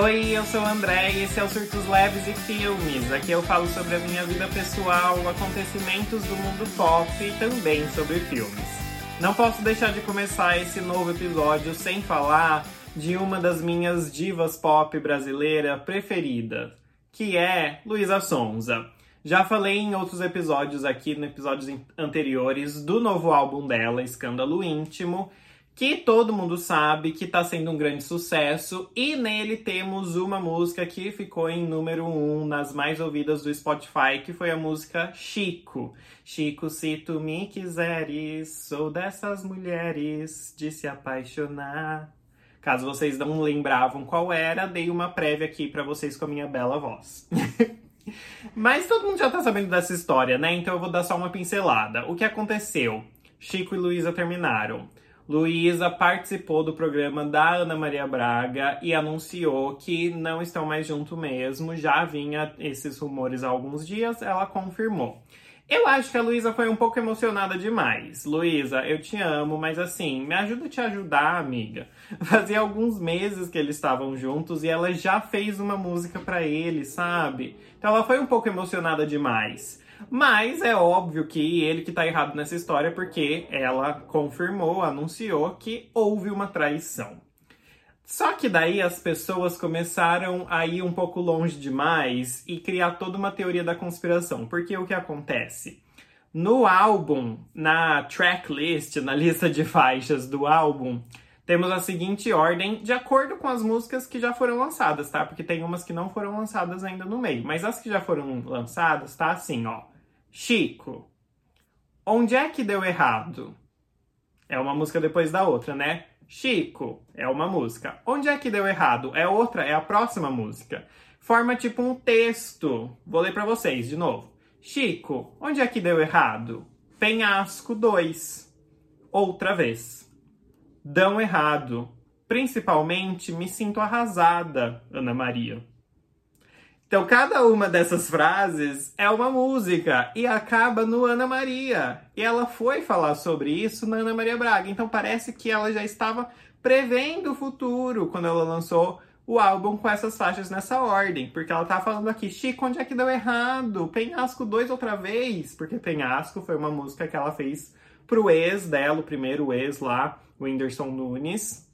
Oi, eu sou o André e esse é o Surtos Leves e Filmes. Aqui eu falo sobre a minha vida pessoal, acontecimentos do mundo pop e também sobre filmes. Não posso deixar de começar esse novo episódio sem falar de uma das minhas divas pop brasileira preferidas, que é Luísa Sonza. Já falei em outros episódios aqui, em episódios anteriores, do novo álbum dela, Escândalo Íntimo, que todo mundo sabe que está sendo um grande sucesso, e nele temos uma música que ficou em número um nas mais ouvidas do Spotify, que foi a música Chico. Chico, se tu me quiseres, sou dessas mulheres de se apaixonar. Caso vocês não lembravam qual era, dei uma prévia aqui para vocês com a minha bela voz. Mas todo mundo já tá sabendo dessa história, né? Então eu vou dar só uma pincelada. O que aconteceu? Chico e Luísa terminaram. Luísa participou do programa da Ana Maria Braga e anunciou que não estão mais juntos mesmo. Já vinha esses rumores há alguns dias, ela confirmou. Eu acho que a Luísa foi um pouco emocionada demais. Luísa, eu te amo, mas assim, me ajuda a te ajudar, amiga. Fazia alguns meses que eles estavam juntos e ela já fez uma música para ele, sabe? Então ela foi um pouco emocionada demais. Mas é óbvio que ele que tá errado nessa história porque ela confirmou, anunciou que houve uma traição. Só que daí as pessoas começaram a ir um pouco longe demais e criar toda uma teoria da conspiração. Porque o que acontece? No álbum, na tracklist, na lista de faixas do álbum, temos a seguinte ordem de acordo com as músicas que já foram lançadas, tá? Porque tem umas que não foram lançadas ainda no meio. Mas as que já foram lançadas, tá assim, ó. Chico. Onde é que deu errado? É uma música depois da outra, né? Chico é uma música. Onde é que deu errado? É outra, é a próxima música. Forma tipo um texto. Vou ler para vocês de novo. Chico, onde é que deu errado? Penhasco 2. Outra vez. Dão errado. Principalmente me sinto arrasada, Ana Maria. Então, cada uma dessas frases é uma música e acaba no Ana Maria. E ela foi falar sobre isso na Ana Maria Braga. Então, parece que ela já estava prevendo o futuro quando ela lançou o álbum com essas faixas nessa ordem. Porque ela tá falando aqui, Chico, onde é que deu errado? Penhasco 2 outra vez. Porque Penhasco foi uma música que ela fez pro ex dela, o primeiro ex lá, Whindersson Nunes.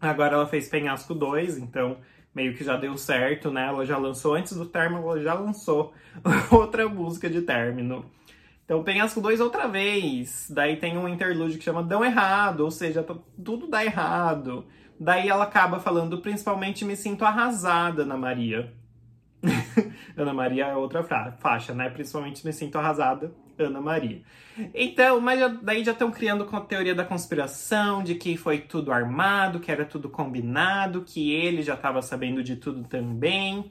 Agora ela fez Penhasco 2, então meio que já deu certo, né? Ela já lançou antes do término, ela já lançou outra música de término. Então Penhasco 2 outra vez. Daí tem um interlúdio que chama Dão Errado, ou seja, tudo dá errado. Daí ela acaba falando, principalmente me sinto arrasada, Ana Maria. Ana Maria é outra faixa, né? Principalmente me sinto arrasada, Ana Maria. Então, mas daí já estão criando com a teoria da conspiração, de que foi tudo armado, que era tudo combinado, que ele já estava sabendo de tudo também.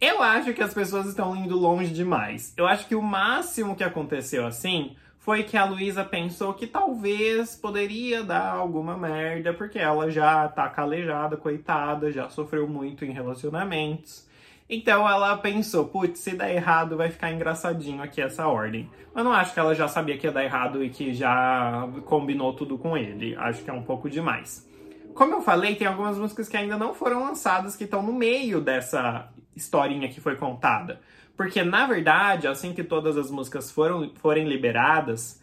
Eu acho que as pessoas estão indo longe demais. Eu acho que o máximo que aconteceu assim foi que a Luísa pensou que talvez poderia dar alguma merda, porque ela já tá calejada, coitada, já sofreu muito em relacionamentos. Então ela pensou, putz, se der errado vai ficar engraçadinho aqui essa ordem. Mas não acho que ela já sabia que ia dar errado e que já combinou tudo com ele. Acho que é um pouco demais. Como eu falei, tem algumas músicas que ainda não foram lançadas que estão no meio dessa historinha que foi contada. Porque, na verdade, assim que todas as músicas foram, forem liberadas,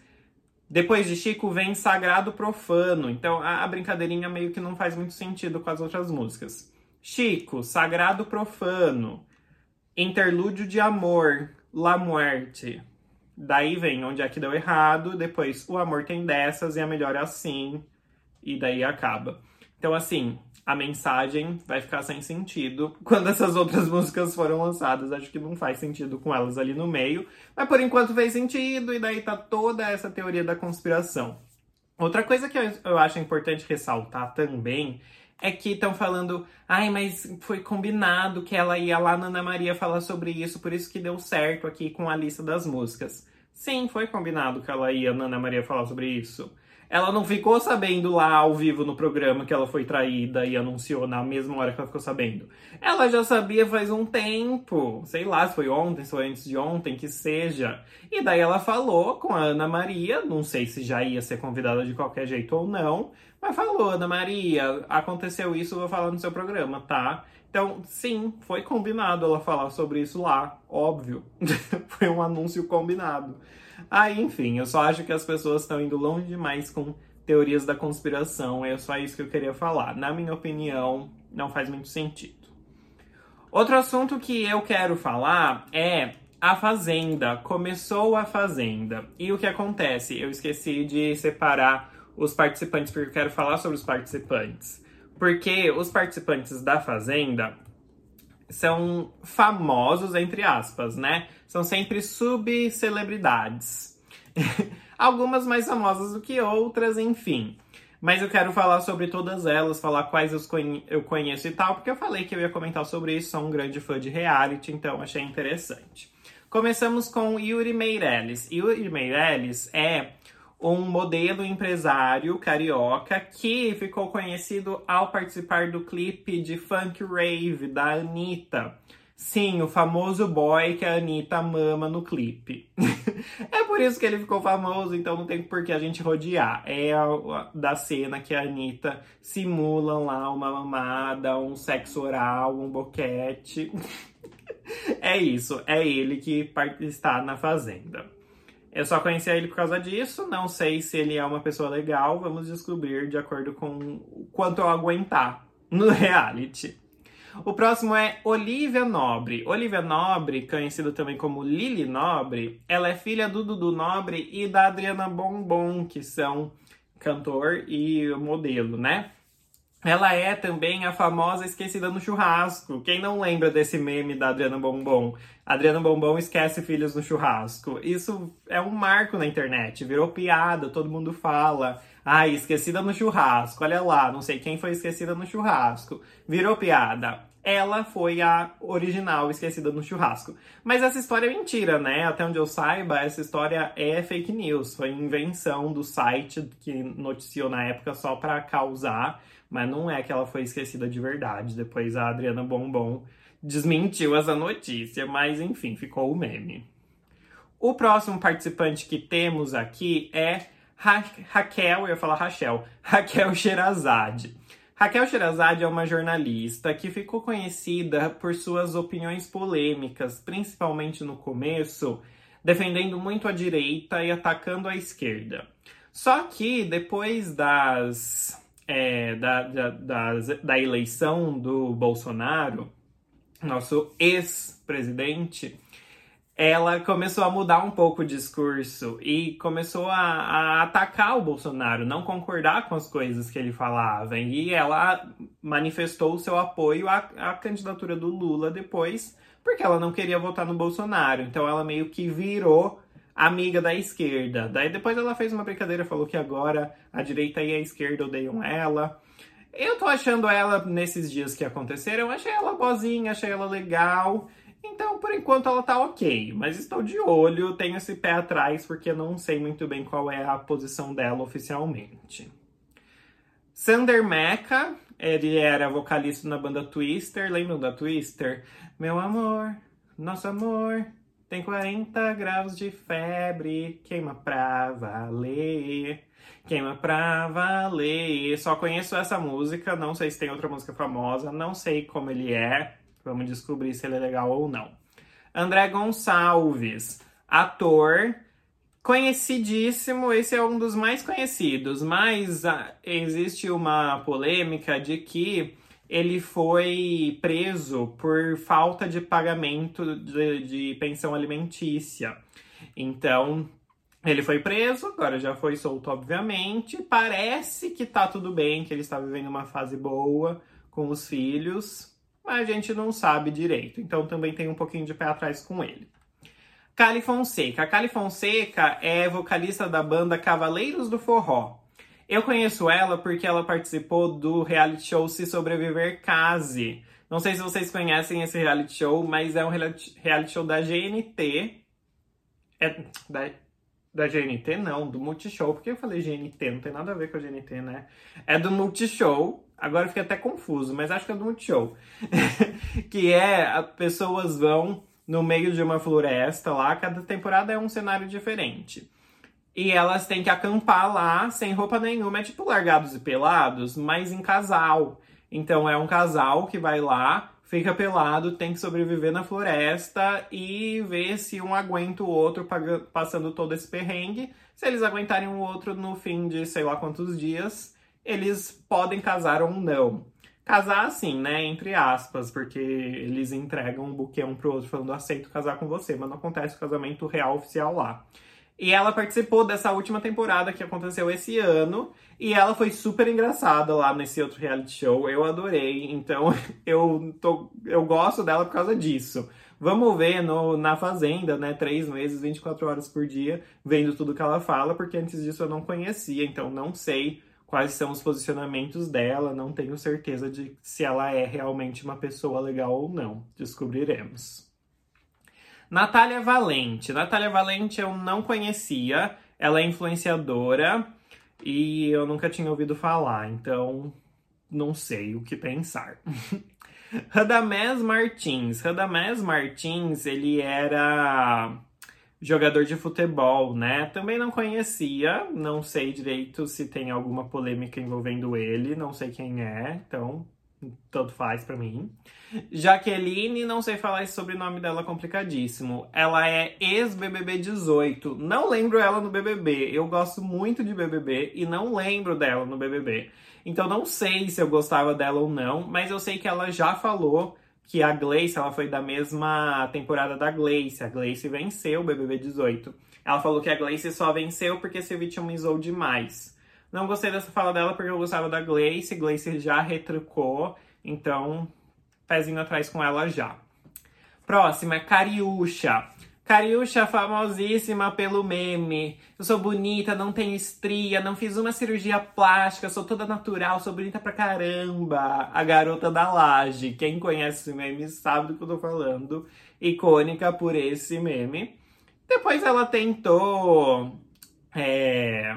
depois de Chico vem Sagrado Profano. Então a, a brincadeirinha meio que não faz muito sentido com as outras músicas. Chico, Sagrado Profano, Interlúdio de Amor, La Muerte. Daí vem onde é que deu errado, depois o amor tem dessas e a melhor é assim, e daí acaba. Então, assim, a mensagem vai ficar sem sentido quando essas outras músicas foram lançadas. Acho que não faz sentido com elas ali no meio, mas por enquanto fez sentido, e daí tá toda essa teoria da conspiração. Outra coisa que eu acho importante ressaltar também é que estão falando, ai, mas foi combinado que ela ia lá na Ana Maria falar sobre isso, por isso que deu certo aqui com a lista das músicas. Sim, foi combinado que ela ia na Ana Maria falar sobre isso. Ela não ficou sabendo lá ao vivo no programa que ela foi traída e anunciou na mesma hora que ela ficou sabendo. Ela já sabia faz um tempo, sei lá, se foi ontem, se foi antes de ontem, que seja. E daí ela falou com a Ana Maria, não sei se já ia ser convidada de qualquer jeito ou não, mas falou, Ana Maria, aconteceu isso, eu vou falar no seu programa, tá? Então, sim, foi combinado ela falar sobre isso lá, óbvio. foi um anúncio combinado. Aí, enfim, eu só acho que as pessoas estão indo longe demais com teorias da conspiração. É só isso que eu queria falar. Na minha opinião, não faz muito sentido. Outro assunto que eu quero falar é a Fazenda. Começou a Fazenda. E o que acontece? Eu esqueci de separar os participantes, porque eu quero falar sobre os participantes. Porque os participantes da Fazenda são famosos, entre aspas, né? São sempre subcelebridades. Algumas mais famosas do que outras, enfim. Mas eu quero falar sobre todas elas, falar quais eu conheço e tal, porque eu falei que eu ia comentar sobre isso, sou um grande fã de reality, então achei interessante. Começamos com Yuri Meirelles. Yuri Meirelles é um modelo empresário carioca que ficou conhecido ao participar do clipe de Funk Rave da Anitta. Sim, o famoso boy que a Anitta mama no clipe. é por isso que ele ficou famoso, então não tem por que a gente rodear. É a, a, da cena que a Anitta simula lá uma mamada, um sexo oral, um boquete. é isso, é ele que está na Fazenda. Eu só conhecia ele por causa disso, não sei se ele é uma pessoa legal, vamos descobrir de acordo com o quanto eu aguentar no reality. O próximo é Olivia Nobre. Olivia Nobre, conhecida também como Lily Nobre, ela é filha do Dudu Nobre e da Adriana Bombom, que são cantor e modelo, né? Ela é também a famosa Esquecida no Churrasco. Quem não lembra desse meme da Adriana Bombom? Adriana Bombom esquece filhos no churrasco. Isso é um marco na internet, virou piada, todo mundo fala. Ai, esquecida no churrasco, olha lá, não sei quem foi esquecida no churrasco. Virou piada. Ela foi a original esquecida no churrasco. Mas essa história é mentira, né? Até onde eu saiba, essa história é fake news. Foi invenção do site que noticiou na época só para causar, mas não é que ela foi esquecida de verdade. Depois a Adriana Bombom desmentiu essa notícia, mas enfim, ficou o meme. O próximo participante que temos aqui é Ra Raquel, eu ia falar Rachel, Raquel Sherazade. Raquel Sherazade é uma jornalista que ficou conhecida por suas opiniões polêmicas, principalmente no começo, defendendo muito a direita e atacando a esquerda. Só que depois das, é, da, da, da, da eleição do Bolsonaro, nosso ex-presidente, ela começou a mudar um pouco o discurso e começou a, a, atacar o Bolsonaro, não concordar com as coisas que ele falava. E ela manifestou o seu apoio à, à candidatura do Lula depois, porque ela não queria votar no Bolsonaro. Então ela meio que virou amiga da esquerda. Daí depois ela fez uma brincadeira, falou que agora a direita e a esquerda odeiam ela. Eu tô achando ela, nesses dias que aconteceram, achei ela boazinha, achei ela legal. Então, por enquanto, ela tá ok, mas estou de olho, tenho esse pé atrás, porque não sei muito bem qual é a posição dela oficialmente. Sander Mecca, ele era vocalista na banda Twister, lembram da Twister? Meu amor, nosso amor, tem 40 graus de febre, queima pra valer, queima pra valer. Só conheço essa música, não sei se tem outra música famosa, não sei como ele é, Vamos descobrir se ele é legal ou não. André Gonçalves, ator conhecidíssimo, esse é um dos mais conhecidos, mas ah, existe uma polêmica de que ele foi preso por falta de pagamento de, de pensão alimentícia. Então, ele foi preso, agora já foi solto, obviamente. Parece que tá tudo bem, que ele está vivendo uma fase boa com os filhos, mas a gente não sabe direito. Então também tem um pouquinho de pé atrás com ele. Cali Fonseca. A Cali Fonseca é vocalista da banda Cavaleiros do Forró. Eu conheço ela porque ela participou do reality show Se Sobreviver Case. Não sei se vocês conhecem esse reality show, mas é um reality show da GNT. É da, da GNT, não, do Multishow. Por que eu falei GNT? Não tem nada a ver com a GNT, né? É do Multishow. Agora fiquei até confuso, mas acho que é do Multishow. que é, pessoas vão no meio de uma floresta lá, cada temporada é um cenário diferente. E elas têm que acampar lá sem roupa nenhuma, é tipo largados e pelados, mas em casal. Então é um casal que vai lá, fica pelado, tem que sobreviver na floresta e ver se um aguenta o outro passando todo esse perrengue. Se eles aguentarem o outro no fim de sei lá quantos dias, eles podem casar ou não. Casar assim, né? Entre aspas, porque eles entregam um buquê um pro outro falando aceito casar com você, mas não acontece o casamento real oficial lá. E ela participou dessa última temporada que aconteceu esse ano. E ela foi super engraçada lá nesse outro reality show. Eu adorei. Então eu, tô, eu gosto dela por causa disso. Vamos ver no, na Fazenda, né? Três meses, 24 horas por dia, vendo tudo que ela fala, porque antes disso eu não conhecia, então não sei quais são os posicionamentos dela, não tenho certeza de se ela é realmente uma pessoa legal ou não. Descobriremos. Natália Valente. Natália Valente eu não conhecia, ela é influenciadora e eu nunca tinha ouvido falar, então não sei o que pensar. Radamés Martins. Radamés Martins, ele era jogador de futebol, né? Também não conhecia, não sei direito se tem alguma polêmica envolvendo ele, não sei quem é, então tanto faz para mim. Jaqueline, não sei falar esse sobrenome dela complicadíssimo. Ela é ex-BBB 18. Não lembro ela no BBB. Eu gosto muito de BBB e não lembro dela no BBB. Então não sei se eu gostava dela ou não, mas eu sei que ela já falou que a Gleice, ela foi da mesma temporada da Gleice. A Gleice venceu o BBB 18. Ela falou que a Gleice só venceu porque se vitimizou demais. Não gostei dessa fala dela porque eu gostava da Gleice. Gleice já retrucou, então pezinho atrás com ela já. Próxima é Cariúcha. Cariúcha famosíssima pelo meme. Eu sou bonita, não tenho estria, não fiz uma cirurgia plástica, sou toda natural, sou bonita pra caramba. A garota da laje. Quem conhece esse meme sabe do que eu tô falando. Icônica por esse meme. Depois ela tentou. É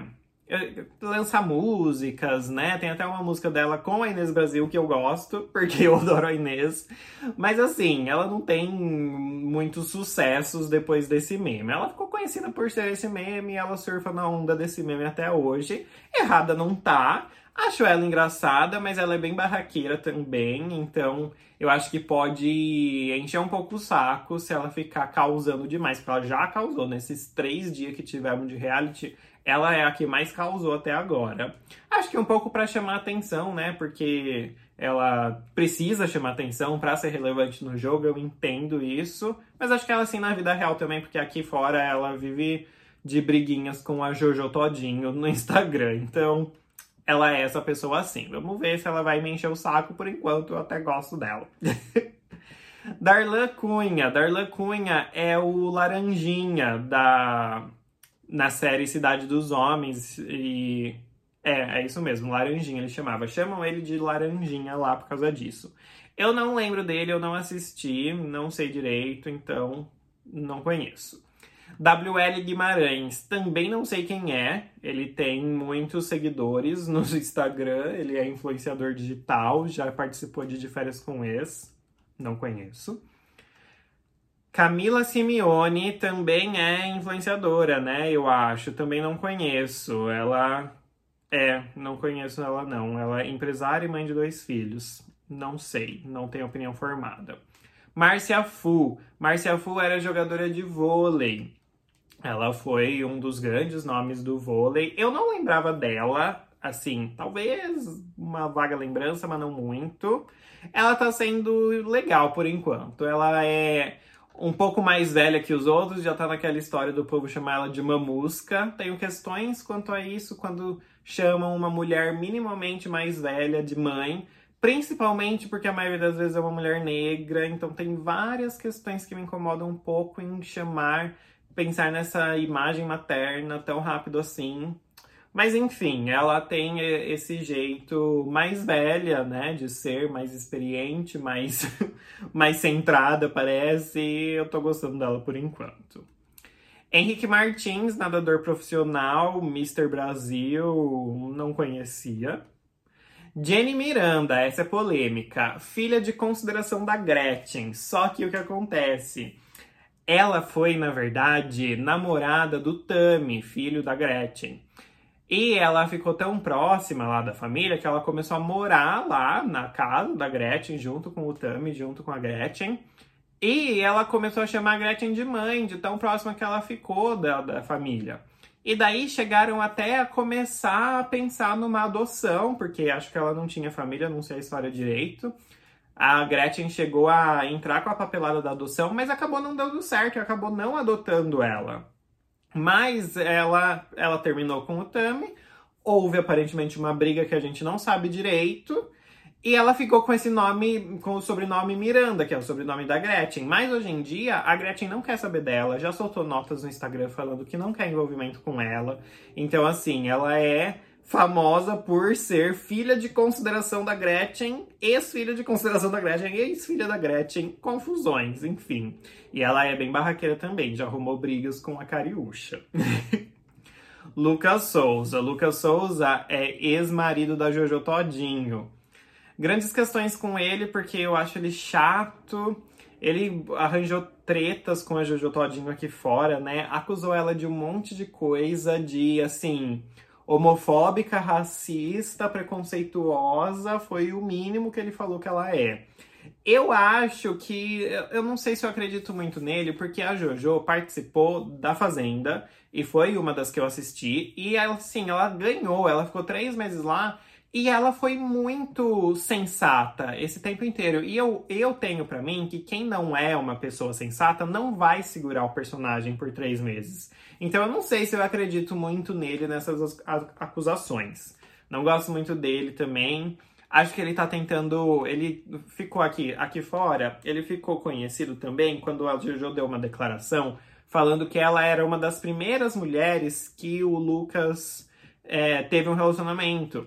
lançar músicas, né? Tem até uma música dela com a Inês Brasil que eu gosto, porque eu adoro a Inês. Mas assim, ela não tem muitos sucessos depois desse meme. Ela ficou conhecida por ser esse meme ela surfa na onda desse meme até hoje. Errada não tá. Acho ela engraçada, mas ela é bem barraqueira também, então eu acho que pode encher um pouco o saco se ela ficar causando demais, porque ela já causou nesses três dias que tivemos de reality ela é a que mais causou até agora. Acho que um pouco para chamar atenção, né? Porque ela precisa chamar atenção para ser relevante no jogo, eu entendo isso. Mas acho que ela assim na vida real também, porque aqui fora ela vive de briguinhas com a Jojo Todinho no Instagram. Então, ela é essa pessoa assim. Vamos ver se ela vai me encher o saco por enquanto, eu até gosto dela. Darlan Cunha. Darlan Cunha é o laranjinha da na série Cidade dos Homens e é, é isso mesmo, Laranjinha ele chamava. Chamam ele de Laranjinha lá por causa disso. Eu não lembro dele, eu não assisti, não sei direito, então não conheço. WL Guimarães, também não sei quem é, ele tem muitos seguidores no Instagram, ele é influenciador digital, já participou de De Férias com Ex, não conheço. Camila Simeone também é influenciadora, né? Eu acho. Também não conheço. Ela. É, não conheço ela não. Ela é empresária e mãe de dois filhos. Não sei, não tenho opinião formada. Márcia Fu. Márcia Fu era jogadora de vôlei. Ela foi um dos grandes nomes do vôlei. Eu não lembrava dela, assim, talvez uma vaga lembrança, mas não muito. Ela tá sendo legal por enquanto. Ela é um pouco mais velha que os outros, já tá naquela história do povo chamar ela de mamusca. Tenho questões quanto a isso quando chamam uma mulher minimamente mais velha de mãe, principalmente porque a maioria das vezes é uma mulher negra, então tem várias questões que me incomodam um pouco em chamar, pensar nessa imagem materna tão rápido assim. Mas enfim, ela tem esse jeito mais velha, né, de ser mais experiente, mais, mais centrada, parece, e eu tô gostando dela por enquanto. Henrique Martins, nadador profissional, Mr. Brasil, não conhecia. Jenny Miranda, essa é polêmica, filha de consideração da Gretchen. Só que o que acontece? Ela foi, na verdade, namorada do Tami, filho da Gretchen. E ela ficou tão próxima lá da família que ela começou a morar lá na casa da Gretchen, junto com o Tammy, junto com a Gretchen. E ela começou a chamar a Gretchen de mãe, de tão próxima que ela ficou da, da família. E daí chegaram até a começar a pensar numa adoção, porque acho que ela não tinha família, não sei a história direito. A Gretchen chegou a entrar com a papelada da adoção, mas acabou não dando certo, acabou não adotando ela. Mas ela, ela terminou com o Tami. Houve aparentemente uma briga que a gente não sabe direito. E ela ficou com esse nome, com o sobrenome Miranda, que é o sobrenome da Gretchen. Mas hoje em dia, a Gretchen não quer saber dela, já soltou notas no Instagram falando que não quer envolvimento com ela. Então, assim, ela é famosa por ser filha de consideração da Gretchen, ex-filha de consideração da Gretchen, ex-filha da Gretchen, confusões, enfim. E ela é bem barraqueira também, já arrumou brigas com a Cariúcha. Lucas Souza. Lucas Souza é ex-marido da Jojo Todinho. Grandes questões com ele, porque eu acho ele chato. Ele arranjou tretas com a Jojo Todinho aqui fora, né? Acusou ela de um monte de coisa, de assim homofóbica, racista, preconceituosa, foi o mínimo que ele falou que ela é. Eu acho que. Eu não sei se eu acredito muito nele, porque a JoJo participou da Fazenda e foi uma das que eu assisti. E ela, sim, ela ganhou, ela ficou três meses lá e ela foi muito sensata esse tempo inteiro. E eu, eu tenho para mim que quem não é uma pessoa sensata não vai segurar o personagem por três meses. Então eu não sei se eu acredito muito nele nessas acusações. Não gosto muito dele também. Acho que ele tá tentando. Ele ficou aqui, aqui fora, ele ficou conhecido também quando a Jojo deu uma declaração falando que ela era uma das primeiras mulheres que o Lucas é, teve um relacionamento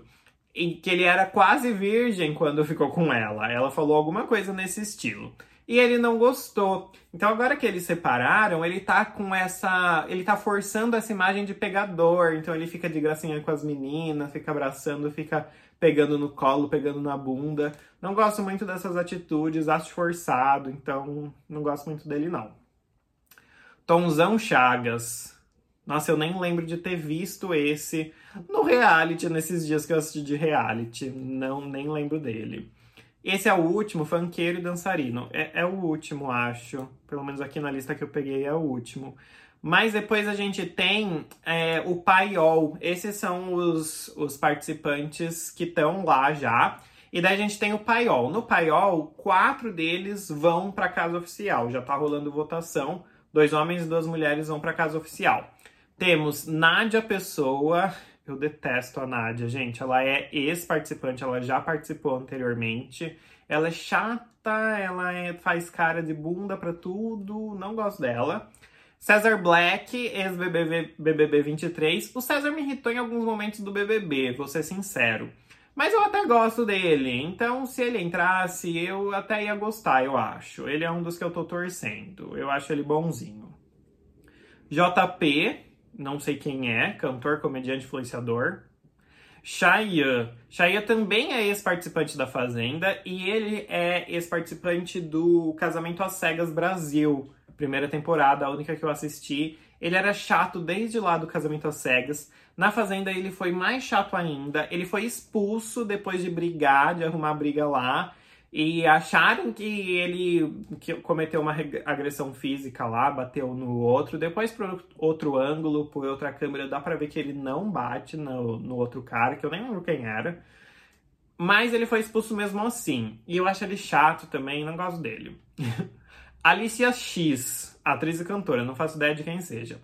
que ele era quase virgem quando ficou com ela. Ela falou alguma coisa nesse estilo. E ele não gostou. Então agora que eles separaram, ele tá com essa. Ele tá forçando essa imagem de pegador. Então ele fica de gracinha com as meninas, fica abraçando, fica pegando no colo, pegando na bunda. Não gosto muito dessas atitudes, acho forçado, então não gosto muito dele não. Tomzão Chagas. Nossa, eu nem lembro de ter visto esse no reality, nesses dias que eu assisti de reality. Não, nem lembro dele. Esse é o último, funkeiro e dançarino. É, é o último, acho. Pelo menos aqui na lista que eu peguei é o último. Mas depois a gente tem é, o Paiol. Esses são os, os participantes que estão lá já. E daí a gente tem o Paiol. No Paiol, quatro deles vão para casa oficial. Já tá rolando votação. Dois homens e duas mulheres vão para casa oficial. Temos Nádia Pessoa. Eu detesto a Nádia, gente. Ela é ex-participante, ela já participou anteriormente. Ela é chata, ela é, faz cara de bunda pra tudo. Não gosto dela. César Black, ex-BBB BBB 23. O César me irritou em alguns momentos do BBB, vou ser sincero. Mas eu até gosto dele, então se ele entrasse, eu até ia gostar, eu acho. Ele é um dos que eu tô torcendo. Eu acho ele bonzinho. JP, não sei quem é, cantor, comediante, influenciador. Shaya. Shaya também é ex-participante da Fazenda e ele é ex-participante do Casamento às Cegas Brasil, primeira temporada, a única que eu assisti. Ele era chato desde lá do Casamento às Cegas. Na Fazenda ele foi mais chato ainda. Ele foi expulso depois de brigar, de arrumar briga lá e acharam que ele que cometeu uma agressão física lá, bateu no outro. Depois, por outro ângulo, por outra câmera, dá pra ver que ele não bate no, no outro cara, que eu nem lembro quem era. Mas ele foi expulso mesmo assim. E eu acho ele chato também, não gosto dele. Alicia X, atriz e cantora, não faço ideia de quem seja.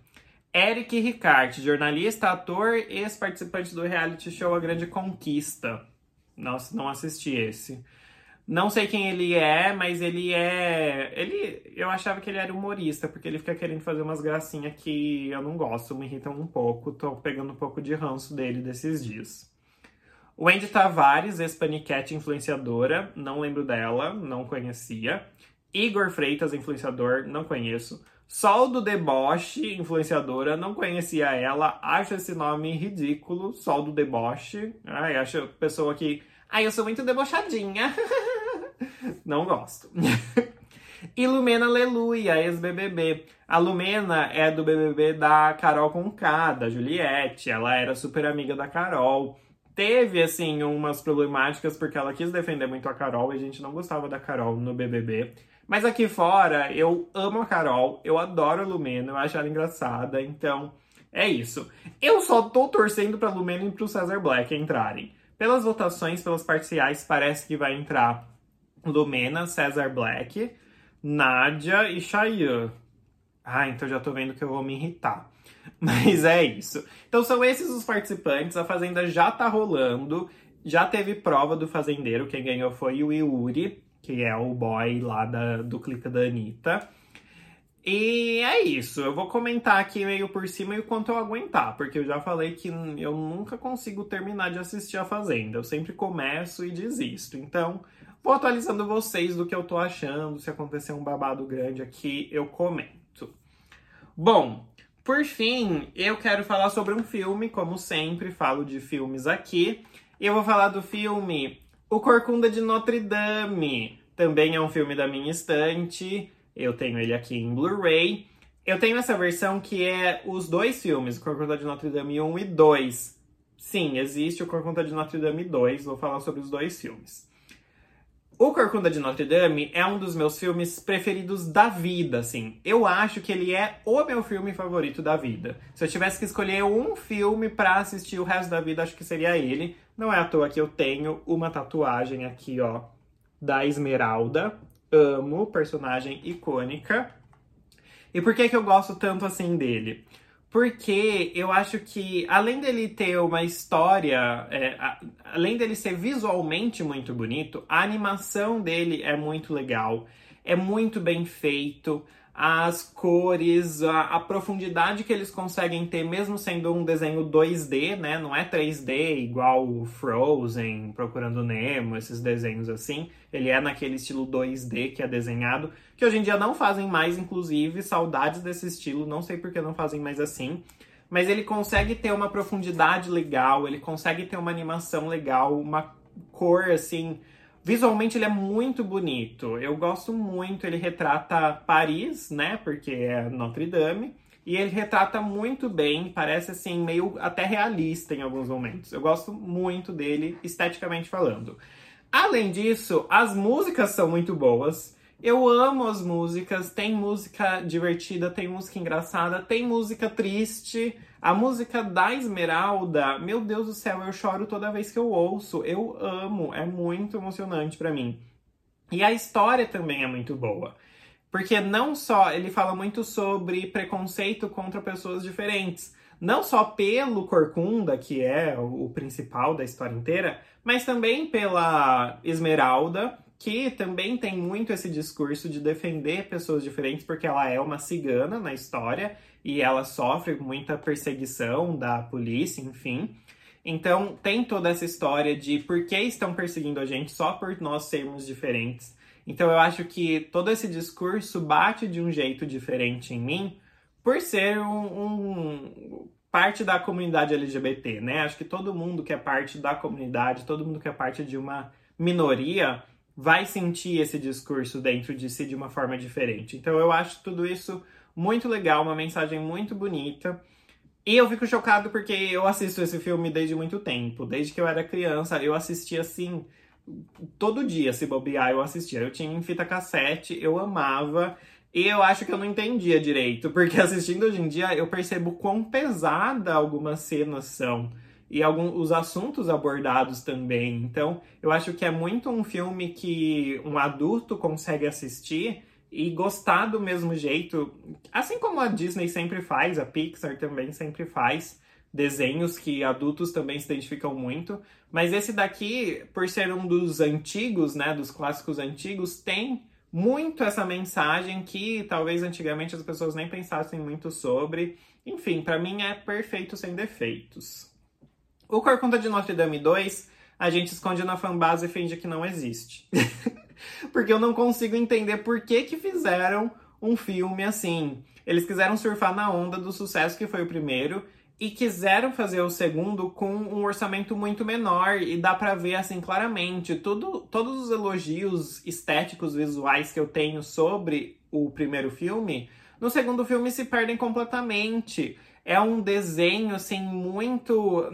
Eric Ricarte, jornalista, ator e ex-participante do reality show A Grande Conquista. Nossa, não assisti esse. Não sei quem ele é, mas ele é. Ele. Eu achava que ele era humorista, porque ele fica querendo fazer umas gracinhas que eu não gosto, me irritam um pouco. Tô pegando um pouco de ranço dele desses dias. Wendy Tavares, ex-paniquete influenciadora, não lembro dela, não conhecia. Igor Freitas, influenciador, não conheço. Sol do Deboche, influenciadora, não conhecia ela, acho esse nome ridículo. Sol do Deboche. Ai, acho pessoa que. Ai, eu sou muito debochadinha. Não gosto. E Lumena Aleluia, ex-BBB. A Lumena é do BBB da Carol Conká, da Juliette. Ela era super amiga da Carol. Teve, assim, umas problemáticas porque ela quis defender muito a Carol e a gente não gostava da Carol no BBB. Mas aqui fora, eu amo a Carol, eu adoro a Lumena, eu acho ela engraçada, então é isso. Eu só tô torcendo pra Lumena e pro Cesar Black entrarem. Pelas votações, pelas parciais, parece que vai entrar Lumena, Cesar Black, Nádia e Cheyenne. Ah, então já tô vendo que eu vou me irritar. Mas é isso. Então são esses os participantes. A Fazenda já tá rolando. Já teve prova do fazendeiro. Quem ganhou foi o Yuri, que é o boy lá da, do clipe da Anitta. E é isso. Eu vou comentar aqui meio por cima o quanto eu aguentar, porque eu já falei que eu nunca consigo terminar de assistir a Fazenda. Eu sempre começo e desisto. Então, vou atualizando vocês do que eu tô achando. Se acontecer um babado grande aqui, eu comento. Bom, por fim, eu quero falar sobre um filme, como sempre, falo de filmes aqui. Eu vou falar do filme O Corcunda de Notre Dame. Também é um filme da minha estante. Eu tenho ele aqui em Blu-ray. Eu tenho essa versão que é os dois filmes, O Corcunda de Notre Dame 1 e 2. Sim, existe o Corcunda de Notre Dame 2, vou falar sobre os dois filmes. O Corcunda de Notre Dame é um dos meus filmes preferidos da vida, assim. Eu acho que ele é o meu filme favorito da vida. Se eu tivesse que escolher um filme para assistir o resto da vida, acho que seria ele. Não é à toa que eu tenho uma tatuagem aqui, ó, da Esmeralda. Amo, personagem icônica. E por que que eu gosto tanto assim dele? Porque eu acho que além dele ter uma história, é, a, além dele ser visualmente muito bonito, a animação dele é muito legal, é muito bem feito as cores, a, a, profundidade que eles conseguem ter, mesmo sendo um desenho 2D, né? Não é 3D igual o Frozen, Procurando Nemo, esses desenhos assim. Ele é naquele estilo 2D que é desenhado, que hoje em dia não fazem mais, inclusive, saudades desse estilo, não sei por que não fazem mais assim. Mas ele consegue ter uma profundidade legal, ele consegue ter uma animação legal, uma cor assim Visualmente ele é muito bonito. Eu gosto muito. Ele retrata Paris, né? Porque é Notre Dame. E ele retrata muito bem, parece assim, meio até realista em alguns momentos. Eu gosto muito dele, esteticamente falando. Além disso, as músicas são muito boas. Eu amo as músicas. Tem música divertida, tem música engraçada, tem música triste. A música da Esmeralda, meu Deus do céu, eu choro toda vez que eu ouço. Eu amo, é muito emocionante para mim. E a história também é muito boa. Porque não só ele fala muito sobre preconceito contra pessoas diferentes, não só pelo Corcunda, que é o principal da história inteira, mas também pela Esmeralda, que também tem muito esse discurso de defender pessoas diferentes, porque ela é uma cigana na história e ela sofre muita perseguição da polícia, enfim. Então tem toda essa história de por que estão perseguindo a gente só por nós sermos diferentes. Então eu acho que todo esse discurso bate de um jeito diferente em mim por ser um, um parte da comunidade LGBT, né? Acho que todo mundo que é parte da comunidade, todo mundo que é parte de uma minoria vai sentir esse discurso dentro de si de uma forma diferente. Então eu acho tudo isso muito legal, uma mensagem muito bonita. E eu fico chocado porque eu assisto esse filme desde muito tempo. Desde que eu era criança, eu assistia assim, todo dia, se bobear, eu assistia. Eu tinha em fita cassete, eu amava. E eu acho que eu não entendia direito, porque assistindo hoje em dia eu percebo quão pesada algumas cenas são e alguns os assuntos abordados também. Então, eu acho que é muito um filme que um adulto consegue assistir e gostar do mesmo jeito, assim como a Disney sempre faz, a Pixar também sempre faz desenhos que adultos também se identificam muito, mas esse daqui, por ser um dos antigos, né, dos clássicos antigos, tem muito essa mensagem que talvez antigamente as pessoas nem pensassem muito sobre. Enfim, para mim é perfeito sem defeitos. O Corcunda de Notre Dame 2, a gente esconde na fanbase e finge que não existe. Porque eu não consigo entender por que que fizeram um filme assim. Eles quiseram surfar na onda do sucesso que foi o primeiro e quiseram fazer o segundo com um orçamento muito menor e dá para ver assim claramente tudo, todos os elogios estéticos visuais que eu tenho sobre o primeiro filme, no segundo filme se perdem completamente. É um desenho assim muito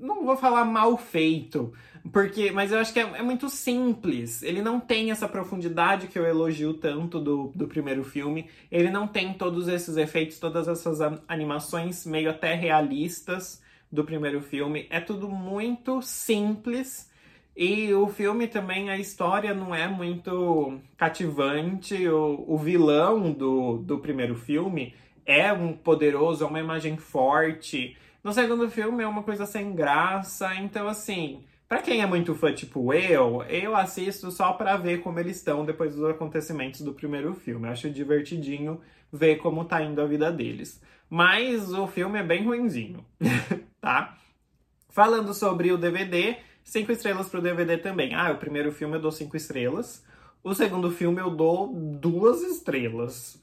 não vou falar mal feito, porque, mas eu acho que é, é, muito simples. Ele não tem essa profundidade que eu elogio tanto do, do primeiro filme. Ele não tem todos esses efeitos, todas essas animações meio até realistas do primeiro filme. É tudo muito simples. E o filme também, a história não é muito cativante. O, o vilão do, do primeiro filme é um poderoso, é uma imagem forte. No segundo filme é uma coisa sem graça. Então, assim, para quem é muito fã, tipo eu, eu assisto só para ver como eles estão depois dos acontecimentos do primeiro filme. Eu acho divertidinho ver como tá indo a vida deles. Mas o filme é bem ruinzinho, tá? Falando sobre o DVD, cinco estrelas pro DVD também. Ah, o primeiro filme eu dou cinco estrelas. O segundo filme eu dou duas estrelas.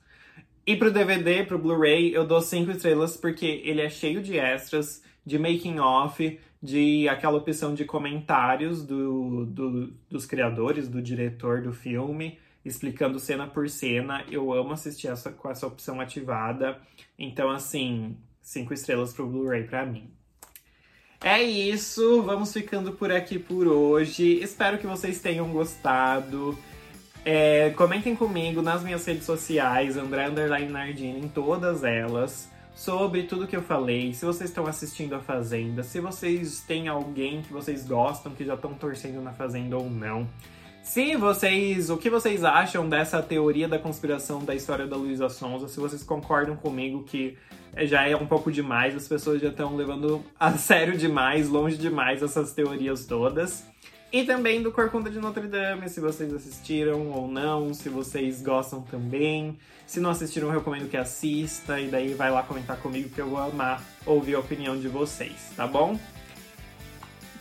E pro DVD, pro Blu-ray, eu dou cinco estrelas porque ele é cheio de extras, de making off, de aquela opção de comentários do, do, dos criadores, do diretor do filme, explicando cena por cena. Eu amo assistir essa, com essa opção ativada. Então, assim, cinco estrelas pro Blu-ray pra mim. É isso, vamos ficando por aqui por hoje. Espero que vocês tenham gostado. É, comentem comigo nas minhas redes sociais, André Underline Nardini, em todas elas sobre tudo que eu falei, se vocês estão assistindo a Fazenda, se vocês têm alguém que vocês gostam, que já estão torcendo na Fazenda ou não. Se vocês, o que vocês acham dessa teoria da conspiração da história da Luísa Sonza, se vocês concordam comigo que já é um pouco demais, as pessoas já estão levando a sério demais, longe demais essas teorias todas. E também do Corcunda de Notre Dame, se vocês assistiram ou não, se vocês gostam também. Se não assistiram, recomendo que assista e daí vai lá comentar comigo que eu vou amar ouvir a opinião de vocês, tá bom?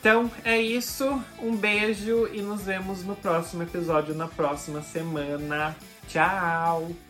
Então é isso, um beijo e nos vemos no próximo episódio na próxima semana. Tchau!